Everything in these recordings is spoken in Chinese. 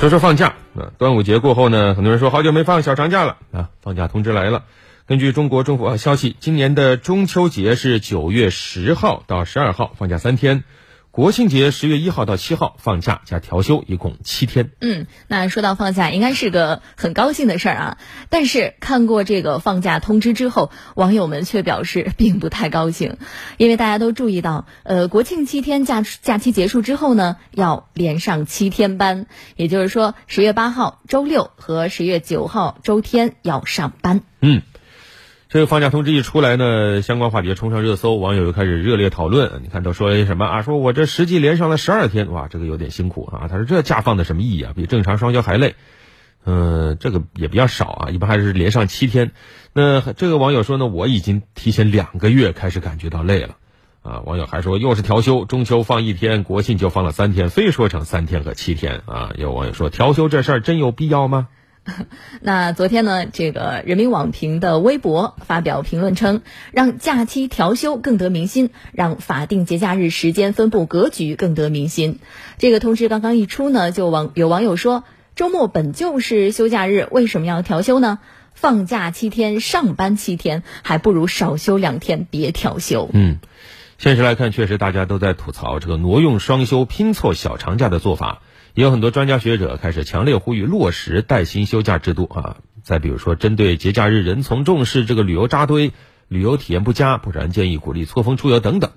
说说放假啊，端午节过后呢，很多人说好久没放小长假了啊，放假通知来了。根据中国政府消息，今年的中秋节是九月十号到十二号，放假三天。国庆节十月一号到七号放假加调休，一共七天。嗯，那说到放假，应该是个很高兴的事儿啊。但是看过这个放假通知之后，网友们却表示并不太高兴，因为大家都注意到，呃，国庆七天假假期结束之后呢，要连上七天班，也就是说，十月八号周六和十月九号周天要上班。嗯。这个放假通知一出来呢，相关话题冲上热搜，网友又开始热烈讨论。你看都说什么啊？说我这实际连上了十二天，哇，这个有点辛苦啊。他说这假放的什么意义啊？比正常双休还累。嗯，这个也比较少啊，一般还是连上七天。那这个网友说呢，我已经提前两个月开始感觉到累了。啊，网友还说又是调休，中秋放一天，国庆就放了三天，非说成三天和七天啊。有网友说调休这事儿真有必要吗？那昨天呢，这个人民网评的微博发表评论称，让假期调休更得民心，让法定节假日时间分布格局更得民心。这个通知刚刚一出呢，就网有网友说，周末本就是休假日，为什么要调休呢？放假七天，上班七天，还不如少休两天，别调休。嗯，现实来看，确实大家都在吐槽这个挪用双休、拼凑小长假的做法。也有很多专家学者开始强烈呼吁落实带薪休假制度啊！再比如说，针对节假日人从重视，这个旅游扎堆、旅游体验不佳，不然建议鼓励错峰出游等等。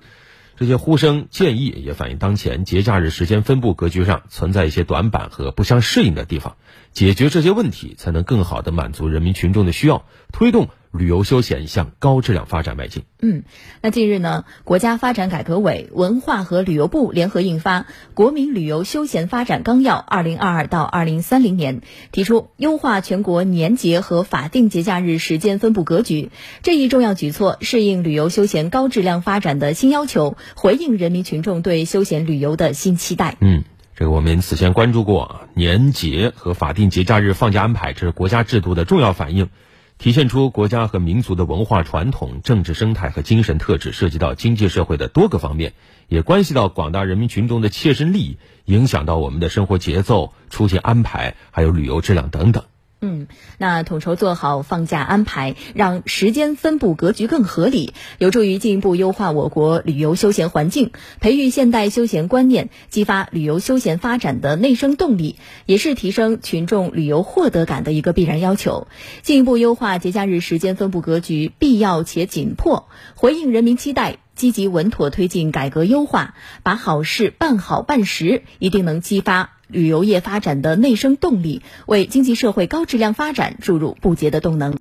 这些呼声建议也反映当前节假日时间分布格局上存在一些短板和不相适应的地方，解决这些问题，才能更好的满足人民群众的需要，推动。旅游休闲向高质量发展迈进。嗯，那近日呢，国家发展改革委、文化和旅游部联合印发《国民旅游休闲发展纲要（二零二二到二零三零年）》，提出优化全国年节和法定节假日时间分布格局。这一重要举措适应旅游休闲高质量发展的新要求，回应人民群众对休闲旅游的新期待。嗯，这个我们此前关注过，年节和法定节假日放假安排，这是国家制度的重要反映。体现出国家和民族的文化传统、政治生态和精神特质，涉及到经济社会的多个方面，也关系到广大人民群众的切身利益，影响到我们的生活节奏、出行安排，还有旅游质量等等。嗯，那统筹做好放假安排，让时间分布格局更合理，有助于进一步优化我国旅游休闲环境，培育现代休闲观念，激发旅游休闲发展的内生动力，也是提升群众旅游获得感的一个必然要求。进一步优化节假日时间分布格局，必要且紧迫，回应人民期待，积极稳妥推进改革优化，把好事办好办实，一定能激发。旅游业发展的内生动力，为经济社会高质量发展注入不竭的动能。